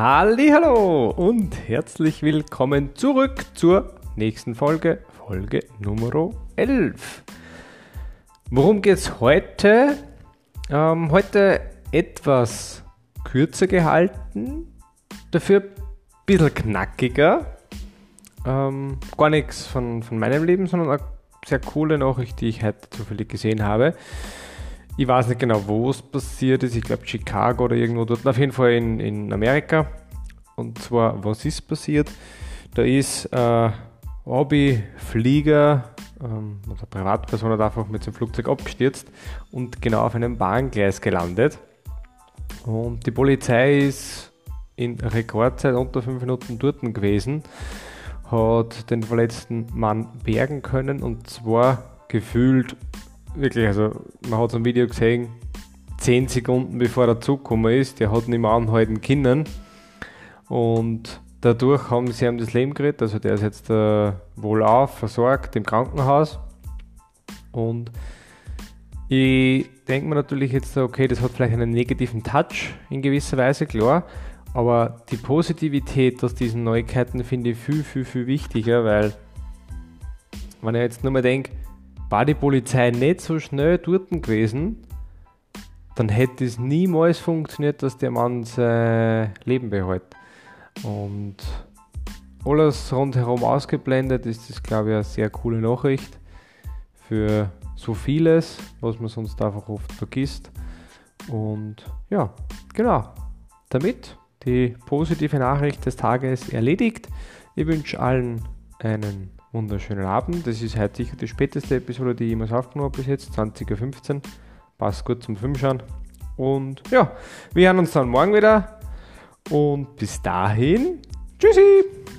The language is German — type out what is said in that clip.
Hallo und herzlich willkommen zurück zur nächsten Folge, Folge Nummer 11. Worum geht es heute? Ähm, heute etwas kürzer gehalten, dafür ein bisschen knackiger. Ähm, gar nichts von, von meinem Leben, sondern eine sehr coole Nachricht, die ich heute zufällig gesehen habe. Ich weiß nicht genau, wo es passiert ist. Ich glaube Chicago oder irgendwo dort. Auf jeden Fall in, in Amerika. Und zwar, was ist passiert? Da ist äh, Hobbyflieger, ähm, also Privatperson hat einfach mit seinem Flugzeug abgestürzt und genau auf einem Bahngleis gelandet. Und die Polizei ist in Rekordzeit unter 5 Minuten dort gewesen, hat den verletzten Mann bergen können und zwar gefühlt wirklich, also man hat so ein Video gesehen, 10 Sekunden bevor er zugekommen ist, der hat nicht mehr anhalten können. Und dadurch haben sie ihm das Leben gerettet. Also der ist jetzt äh, wohlauf, versorgt im Krankenhaus. Und ich denke mir natürlich jetzt, okay, das hat vielleicht einen negativen Touch in gewisser Weise, klar. Aber die Positivität aus diesen Neuigkeiten finde ich viel, viel, viel wichtiger, weil wenn ich jetzt nur mal denke, war die Polizei nicht so schnell dort gewesen, dann hätte es niemals funktioniert, dass der Mann sein Leben behält. Und alles rundherum ausgeblendet ist das, glaube ich, eine sehr coole Nachricht für so vieles, was man sonst einfach oft vergisst. Und ja, genau. Damit die positive Nachricht des Tages erledigt. Ich wünsche allen einen wunderschönen Abend. Das ist heute sicher die späteste Episode, die ich jemals aufgenommen habe bis jetzt, 20.15 Uhr. Passt gut zum Filmschauen. Und ja, wir hören uns dann morgen wieder. Und bis dahin, tschüssi!